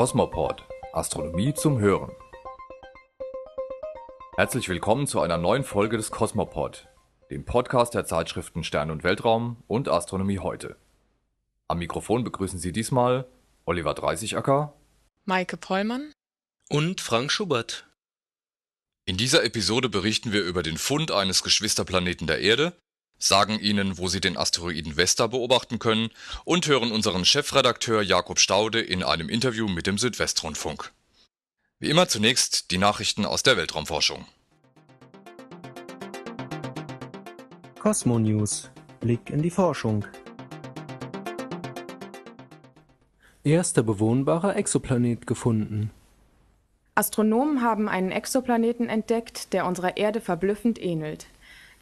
Cosmopod Astronomie zum Hören. Herzlich willkommen zu einer neuen Folge des Cosmopod, dem Podcast der Zeitschriften Stern und Weltraum und Astronomie heute. Am Mikrofon begrüßen Sie diesmal Oliver Dreißigacker, Maike Pollmann und Frank Schubert. In dieser Episode berichten wir über den Fund eines Geschwisterplaneten der Erde, sagen Ihnen, wo Sie den Asteroiden Vesta beobachten können und hören unseren Chefredakteur Jakob Staude in einem Interview mit dem Südwestrundfunk. Wie immer zunächst die Nachrichten aus der Weltraumforschung. Cosmo News Blick in die Forschung. Erster bewohnbarer Exoplanet gefunden. Astronomen haben einen Exoplaneten entdeckt, der unserer Erde verblüffend ähnelt.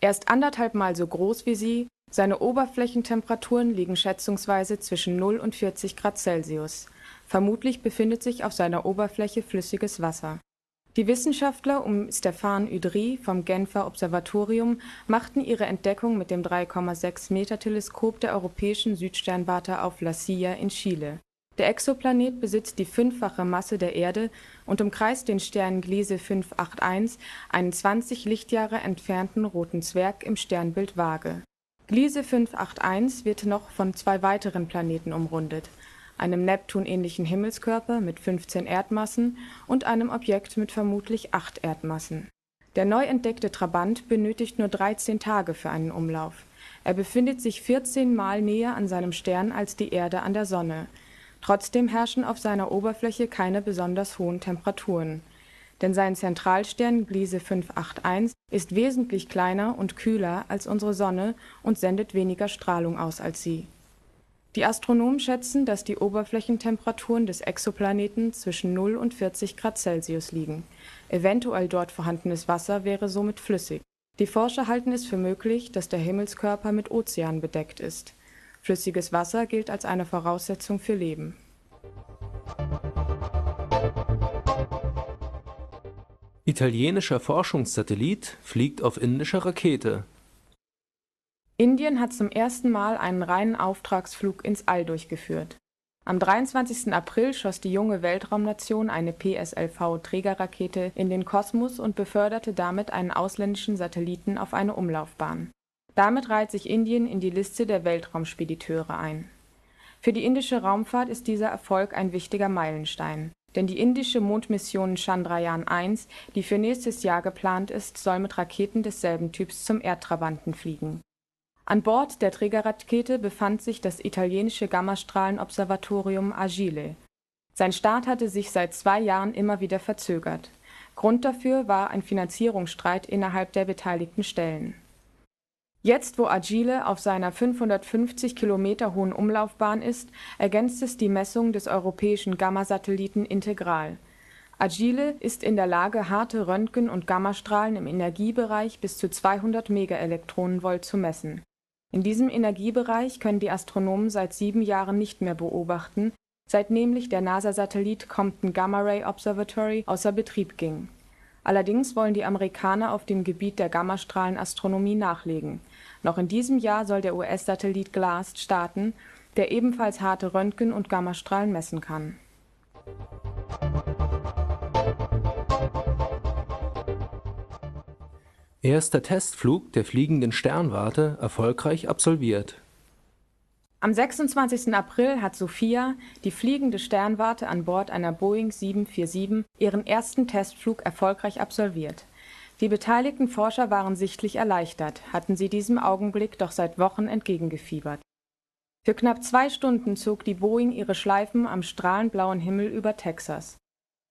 Er ist anderthalb Mal so groß wie sie, seine Oberflächentemperaturen liegen schätzungsweise zwischen 0 und 40 Grad Celsius. Vermutlich befindet sich auf seiner Oberfläche flüssiges Wasser. Die Wissenschaftler um Stéphane Udry vom Genfer Observatorium machten ihre Entdeckung mit dem 3,6-Meter-Teleskop der Europäischen Südsternwarte auf La Silla in Chile der Exoplanet besitzt die fünffache Masse der Erde und umkreist den Stern Gliese 581, einen 20 Lichtjahre entfernten roten Zwerg im Sternbild Waage. Gliese 581 wird noch von zwei weiteren Planeten umrundet, einem Neptun-ähnlichen Himmelskörper mit 15 Erdmassen und einem Objekt mit vermutlich acht Erdmassen. Der neu entdeckte Trabant benötigt nur 13 Tage für einen Umlauf. Er befindet sich 14 Mal näher an seinem Stern als die Erde an der Sonne Trotzdem herrschen auf seiner Oberfläche keine besonders hohen Temperaturen, denn sein Zentralstern Gliese 581 ist wesentlich kleiner und kühler als unsere Sonne und sendet weniger Strahlung aus als sie. Die Astronomen schätzen, dass die Oberflächentemperaturen des Exoplaneten zwischen 0 und 40 Grad Celsius liegen. Eventuell dort vorhandenes Wasser wäre somit flüssig. Die Forscher halten es für möglich, dass der Himmelskörper mit Ozean bedeckt ist Flüssiges Wasser gilt als eine Voraussetzung für Leben. Italienischer Forschungssatellit fliegt auf indischer Rakete. Indien hat zum ersten Mal einen reinen Auftragsflug ins All durchgeführt. Am 23. April schoss die junge Weltraumnation eine PSLV-Trägerrakete in den Kosmos und beförderte damit einen ausländischen Satelliten auf eine Umlaufbahn damit reiht sich Indien in die Liste der Weltraumspediteure ein. Für die indische Raumfahrt ist dieser Erfolg ein wichtiger Meilenstein, denn die indische Mondmission Chandrayaan-1, die für nächstes Jahr geplant ist, soll mit Raketen desselben Typs zum Erdtrabanten fliegen. An Bord der Trägerrakete befand sich das italienische Gammastrahlenobservatorium Agile. Sein Start hatte sich seit zwei Jahren immer wieder verzögert. Grund dafür war ein Finanzierungsstreit innerhalb der beteiligten Stellen Jetzt, wo Agile auf seiner 550 Kilometer hohen Umlaufbahn ist, ergänzt es die Messung des europäischen Gammasatelliten Integral. Agile ist in der Lage, harte Röntgen und Gammastrahlen im Energiebereich bis zu 200 Megaelektronenvolt zu messen. In diesem Energiebereich können die Astronomen seit sieben Jahren nicht mehr beobachten, seit nämlich der NASA-Satellit Compton Gamma Ray Observatory außer Betrieb ging. Allerdings wollen die Amerikaner auf dem Gebiet der Gammastrahlenastronomie nachlegen noch in diesem Jahr soll der US-Satellit GLAST starten, der ebenfalls harte Röntgen und Gammastrahlen messen kann. Erster Testflug der fliegenden Sternwarte erfolgreich absolviert. Am 26. April hat Sophia, die fliegende Sternwarte an Bord einer Boeing 747, ihren ersten Testflug erfolgreich absolviert die beteiligten Forscher waren sichtlich erleichtert, hatten sie diesem Augenblick doch seit Wochen entgegengefiebert. Für knapp zwei Stunden zog die Boeing ihre Schleifen am strahlenblauen Himmel über Texas.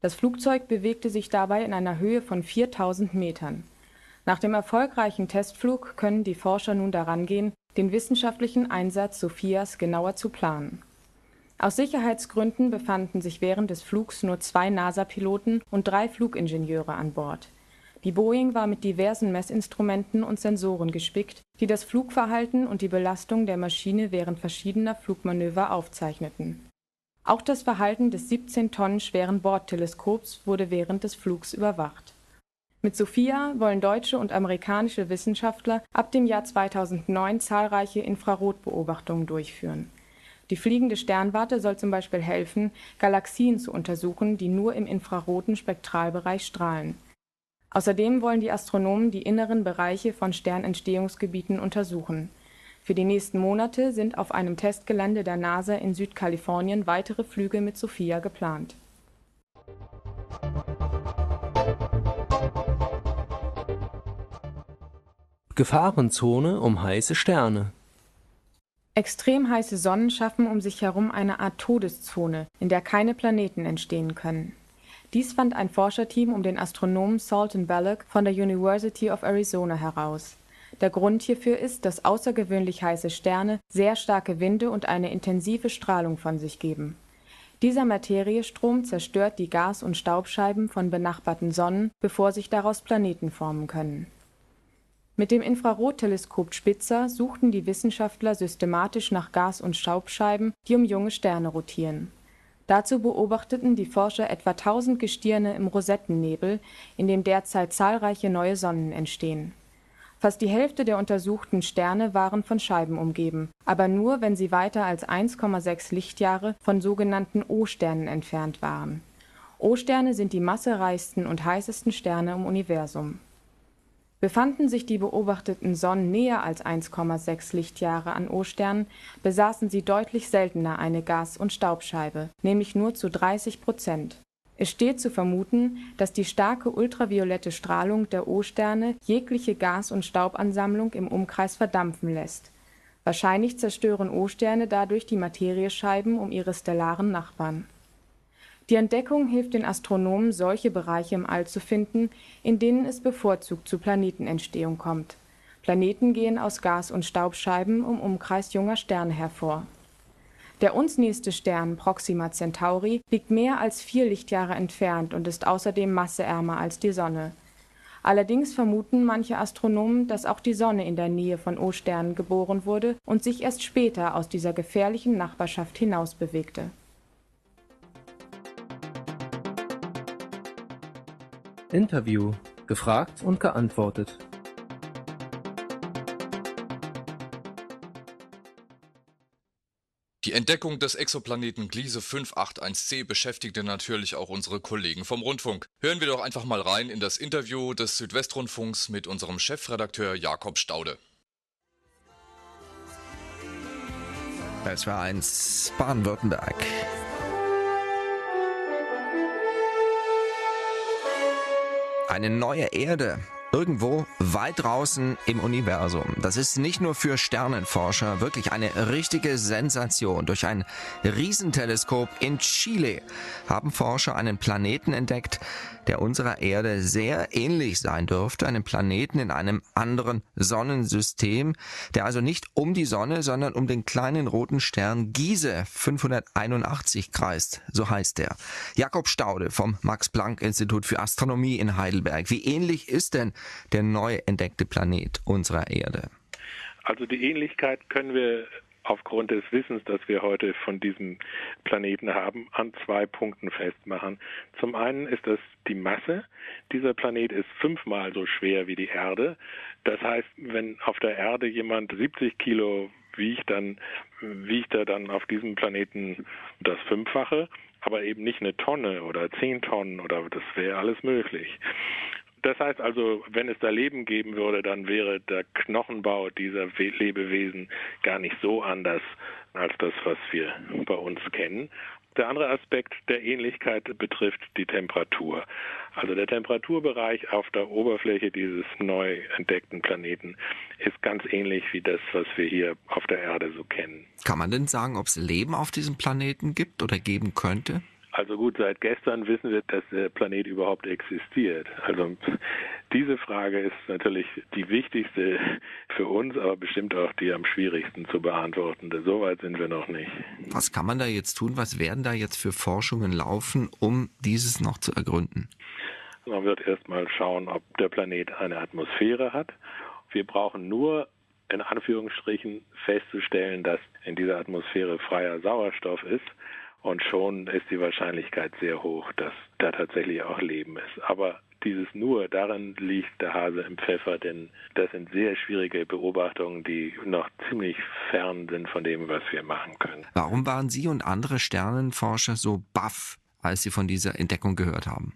Das Flugzeug bewegte sich dabei in einer Höhe von 4000 Metern. Nach dem erfolgreichen Testflug können die Forscher nun daran gehen, den wissenschaftlichen Einsatz Sophias genauer zu planen. Aus Sicherheitsgründen befanden sich während des Flugs nur zwei NASA-Piloten und drei Flugingenieure an Bord die Boeing war mit diversen Messinstrumenten und Sensoren gespickt, die das Flugverhalten und die Belastung der Maschine während verschiedener Flugmanöver aufzeichneten. Auch das Verhalten des 17 Tonnen schweren Bordteleskops wurde während des Flugs überwacht. Mit Sophia wollen deutsche und amerikanische Wissenschaftler ab dem Jahr 2009 zahlreiche Infrarotbeobachtungen durchführen. Die fliegende Sternwarte soll zum Beispiel helfen, Galaxien zu untersuchen, die nur im infraroten Spektralbereich strahlen. Außerdem wollen die Astronomen die inneren Bereiche von Sternentstehungsgebieten untersuchen. Für die nächsten Monate sind auf einem Testgelände der NASA in Südkalifornien weitere Flüge mit Sophia geplant. Gefahrenzone um heiße Sterne Extrem heiße Sonnen schaffen um sich herum eine Art Todeszone, in der keine Planeten entstehen können. Dies fand ein Forscherteam um den Astronomen Salton Belloc von der University of Arizona heraus. Der Grund hierfür ist, dass außergewöhnlich heiße Sterne sehr starke Winde und eine intensive Strahlung von sich geben. Dieser Materiestrom zerstört die Gas und Staubscheiben von benachbarten Sonnen, bevor sich daraus Planeten formen können. Mit dem Infrarotteleskop Spitzer suchten die Wissenschaftler systematisch nach Gas und Staubscheiben, die um junge Sterne rotieren Dazu beobachteten die Forscher etwa 1000 Gestirne im Rosettennebel, in dem derzeit zahlreiche neue Sonnen entstehen. Fast die Hälfte der untersuchten Sterne waren von Scheiben umgeben, aber nur, wenn sie weiter als 1,6 Lichtjahre von sogenannten O-Sternen entfernt waren. O-Sterne sind die massereichsten und heißesten Sterne im Universum Befanden sich die beobachteten Sonnen näher als 1,6 Lichtjahre an O-Sternen, besaßen sie deutlich seltener eine Gas und Staubscheibe, nämlich nur zu 30 Prozent. Es steht zu vermuten, dass die starke ultraviolette Strahlung der O-Sterne jegliche Gas und Staubansammlung im Umkreis verdampfen lässt. Wahrscheinlich zerstören O-Sterne dadurch die Materiescheiben um ihre stellaren Nachbarn die Entdeckung hilft den Astronomen, solche Bereiche im All zu finden, in denen es bevorzugt zu Planetenentstehung kommt. Planeten gehen aus Gas und Staubscheiben um Umkreis junger Sterne hervor. Der uns nächste Stern Proxima Centauri liegt mehr als vier Lichtjahre entfernt und ist außerdem masseärmer als die Sonne. Allerdings vermuten manche Astronomen, dass auch die Sonne in der Nähe von O-Sternen geboren wurde und sich erst später aus dieser gefährlichen Nachbarschaft hinausbewegte Interview: Gefragt und geantwortet. Die Entdeckung des Exoplaneten Gliese 581c beschäftigte natürlich auch unsere Kollegen vom Rundfunk. Hören wir doch einfach mal rein in das Interview des Südwestrundfunks mit unserem Chefredakteur Jakob Staude. Es war eins Baden-Württemberg. Eine neue Erde irgendwo weit draußen im Universum. Das ist nicht nur für Sternenforscher wirklich eine richtige Sensation. Durch ein Riesenteleskop in Chile haben Forscher einen Planeten entdeckt, der unserer Erde sehr ähnlich sein dürfte. Einen Planeten in einem anderen Sonnensystem, der also nicht um die Sonne, sondern um den kleinen roten Stern Giese 581 kreist. So heißt er. Jakob Staude vom Max-Planck-Institut für Astronomie in Heidelberg. Wie ähnlich ist denn der neu entdeckte Planet unserer Erde? Also die Ähnlichkeit können wir aufgrund des Wissens, das wir heute von diesem Planeten haben, an zwei Punkten festmachen. Zum einen ist das die Masse. Dieser Planet ist fünfmal so schwer wie die Erde. Das heißt, wenn auf der Erde jemand 70 Kilo wiegt, dann wiegt er dann auf diesem Planeten das Fünffache, aber eben nicht eine Tonne oder zehn Tonnen oder das wäre alles möglich. Das heißt also, wenn es da Leben geben würde, dann wäre der Knochenbau dieser Lebewesen gar nicht so anders als das, was wir bei uns kennen. Der andere Aspekt der Ähnlichkeit betrifft die Temperatur. Also der Temperaturbereich auf der Oberfläche dieses neu entdeckten Planeten ist ganz ähnlich wie das, was wir hier auf der Erde so kennen. Kann man denn sagen, ob es Leben auf diesem Planeten gibt oder geben könnte? Also gut, seit gestern wissen wir, dass der Planet überhaupt existiert. Also diese Frage ist natürlich die wichtigste für uns, aber bestimmt auch die am schwierigsten zu beantworten. Soweit sind wir noch nicht. Was kann man da jetzt tun? Was werden da jetzt für Forschungen laufen, um dieses noch zu ergründen? Man wird erstmal schauen, ob der Planet eine Atmosphäre hat. Wir brauchen nur in Anführungsstrichen festzustellen, dass in dieser Atmosphäre freier Sauerstoff ist. Und schon ist die Wahrscheinlichkeit sehr hoch, dass da tatsächlich auch Leben ist. Aber dieses nur, darin liegt der Hase im Pfeffer, denn das sind sehr schwierige Beobachtungen, die noch ziemlich fern sind von dem, was wir machen können. Warum waren Sie und andere Sternenforscher so baff, als Sie von dieser Entdeckung gehört haben?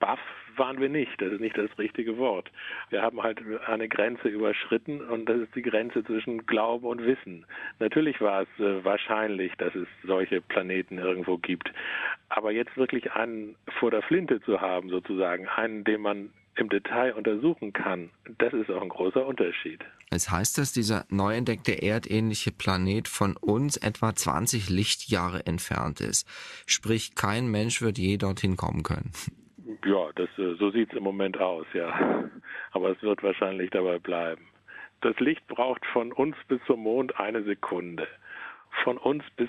Baff waren wir nicht. Das ist nicht das richtige Wort. Wir haben halt eine Grenze überschritten und das ist die Grenze zwischen Glaube und Wissen. Natürlich war es äh, wahrscheinlich, dass es solche Planeten irgendwo gibt. Aber jetzt wirklich einen vor der Flinte zu haben, sozusagen, einen, den man im Detail untersuchen kann, das ist auch ein großer Unterschied. Es heißt, dass dieser neu entdeckte erdähnliche Planet von uns etwa 20 Lichtjahre entfernt ist. Sprich, kein Mensch wird je dorthin kommen können. Ja, das, äh, so sieht es im Moment aus, ja. Aber es wird wahrscheinlich dabei bleiben. Das Licht braucht von uns bis zum Mond eine Sekunde. Von uns bis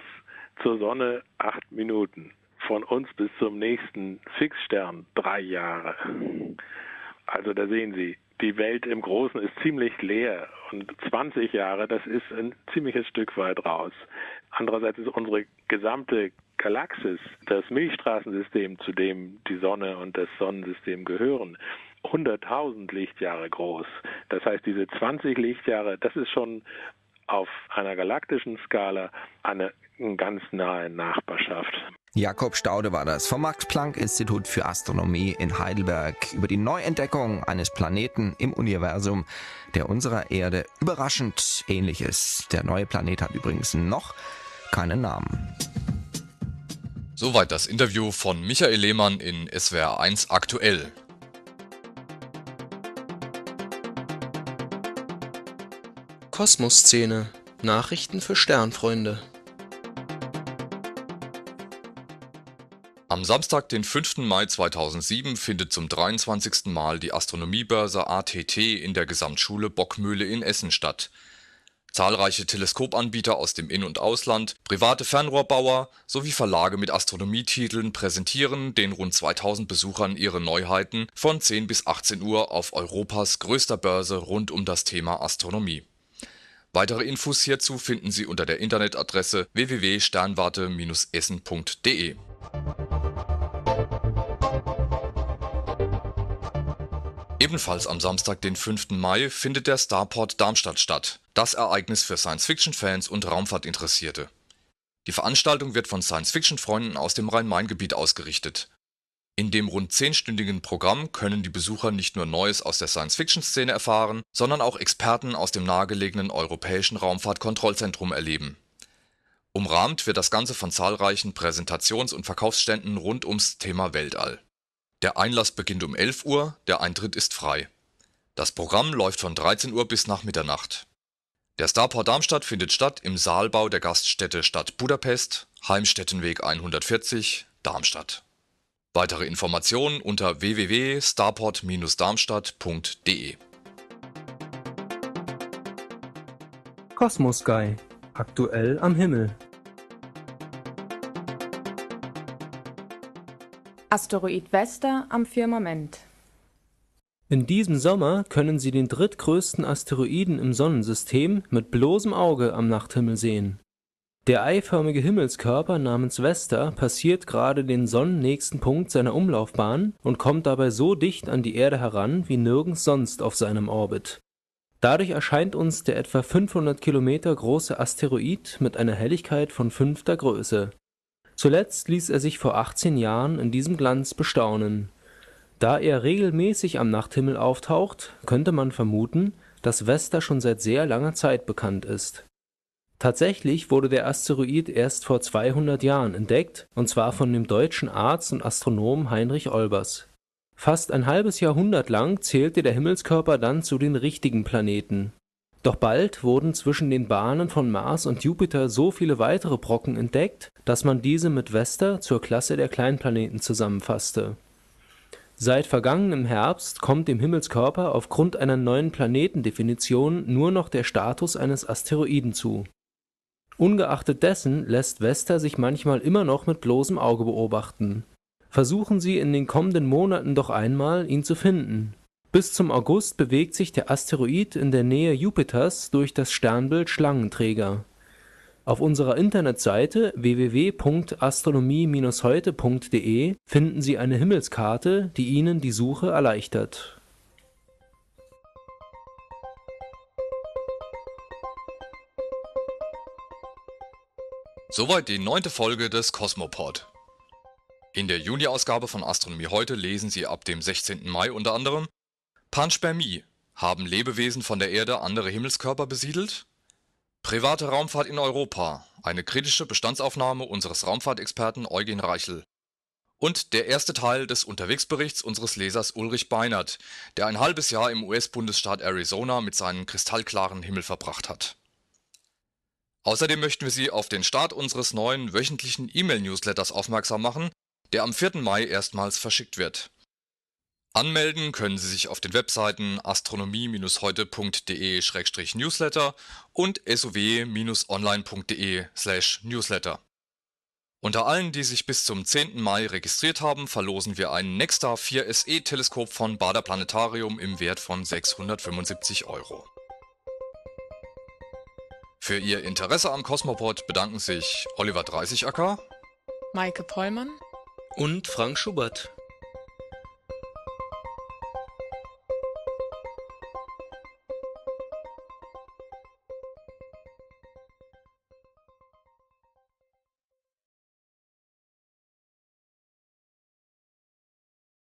zur Sonne acht Minuten. Von uns bis zum nächsten Fixstern drei Jahre. Also da sehen Sie, die Welt im Großen ist ziemlich leer und 20 Jahre, das ist ein ziemliches Stück weit raus. Andererseits ist unsere gesamte Galaxis, das Milchstraßensystem, zu dem die Sonne und das Sonnensystem gehören, 100.000 Lichtjahre groß. Das heißt, diese 20 Lichtjahre, das ist schon auf einer galaktischen Skala eine ganz nahe Nachbarschaft. Jakob Staude war das vom Max-Planck-Institut für Astronomie in Heidelberg über die Neuentdeckung eines Planeten im Universum, der unserer Erde überraschend ähnlich ist. Der neue Planet hat übrigens noch keinen Namen. Soweit das Interview von Michael Lehmann in SWR 1 aktuell. Kosmosszene. Nachrichten für Sternfreunde. Am Samstag, den 5. Mai 2007, findet zum 23. Mal die Astronomiebörse ATT in der Gesamtschule Bockmühle in Essen statt. Zahlreiche Teleskopanbieter aus dem In und Ausland, private Fernrohrbauer sowie Verlage mit Astronomietiteln präsentieren den rund 2000 Besuchern ihre Neuheiten von 10 bis 18 Uhr auf Europas größter Börse rund um das Thema Astronomie. Weitere Infos hierzu finden Sie unter der Internetadresse www.sternwarte-essen.de Ebenfalls am Samstag, den 5. Mai, findet der Starport Darmstadt statt, das Ereignis für Science-Fiction-Fans und Raumfahrtinteressierte. Die Veranstaltung wird von Science-Fiction-Freunden aus dem Rhein-Main-Gebiet ausgerichtet. In dem rund zehnstündigen Programm können die Besucher nicht nur Neues aus der Science-Fiction-Szene erfahren, sondern auch Experten aus dem nahegelegenen Europäischen Raumfahrtkontrollzentrum erleben. Umrahmt wird das Ganze von zahlreichen Präsentations und Verkaufsständen rund ums Thema Weltall der Einlass beginnt um 11 Uhr, der Eintritt ist frei. Das Programm läuft von 13 Uhr bis nach Mitternacht. Der Starport Darmstadt findet statt im Saalbau der Gaststätte Stadt Budapest, Heimstättenweg 140, Darmstadt. Weitere Informationen unter www.starport-darmstadt.de Cosmos Sky. Aktuell am Himmel. Asteroid Vesta am Firmament. In diesem Sommer können Sie den drittgrößten Asteroiden im Sonnensystem mit bloßem Auge am Nachthimmel sehen. Der eiförmige Himmelskörper namens Vesta passiert gerade den sonnennächsten Punkt seiner Umlaufbahn und kommt dabei so dicht an die Erde heran wie nirgends sonst auf seinem Orbit. Dadurch erscheint uns der etwa 500 Kilometer große Asteroid mit einer Helligkeit von fünfter Größe Zuletzt ließ er sich vor 18 Jahren in diesem Glanz bestaunen. Da er regelmäßig am Nachthimmel auftaucht, könnte man vermuten, dass Vesta schon seit sehr langer Zeit bekannt ist. Tatsächlich wurde der Asteroid erst vor 200 Jahren entdeckt, und zwar von dem deutschen Arzt und Astronomen Heinrich Olbers. Fast ein halbes Jahrhundert lang zählte der Himmelskörper dann zu den richtigen Planeten doch bald wurden zwischen den Bahnen von Mars und Jupiter so viele weitere Brocken entdeckt, dass man diese mit Vesta zur Klasse der Kleinplaneten zusammenfasste. Seit vergangenem Herbst kommt dem Himmelskörper aufgrund einer neuen Planetendefinition nur noch der Status eines Asteroiden zu. Ungeachtet dessen lässt Vesta sich manchmal immer noch mit bloßem Auge beobachten. Versuchen Sie in den kommenden Monaten doch einmal, ihn zu finden bis zum August bewegt sich der Asteroid in der Nähe Jupiters durch das Sternbild Schlangenträger. Auf unserer Internetseite www.astronomie-heute.de finden Sie eine Himmelskarte, die Ihnen die Suche erleichtert. Soweit die neunte Folge des Cosmopod. In der Juni-Ausgabe von Astronomie heute lesen Sie ab dem 16. Mai unter anderem Panspermie. Haben Lebewesen von der Erde andere Himmelskörper besiedelt? Private Raumfahrt in Europa. Eine kritische Bestandsaufnahme unseres Raumfahrtexperten Eugen Reichel. Und der erste Teil des Unterwegsberichts unseres Lesers Ulrich Beinert, der ein halbes Jahr im US-Bundesstaat Arizona mit seinem kristallklaren Himmel verbracht hat. Außerdem möchten wir Sie auf den Start unseres neuen wöchentlichen E-Mail-Newsletters aufmerksam machen, der am 4. Mai erstmals verschickt wird. Anmelden können Sie sich auf den Webseiten astronomie-heute.de-newsletter und sow-online.de/newsletter. Unter allen, die sich bis zum 10. Mai registriert haben, verlosen wir ein Nexstar 4 SE Teleskop von Bader Planetarium im Wert von 675 Euro. Für Ihr Interesse am Cosmopod bedanken sich Oliver Dreißigacker, Maike Pollmann Und Frank Schubert.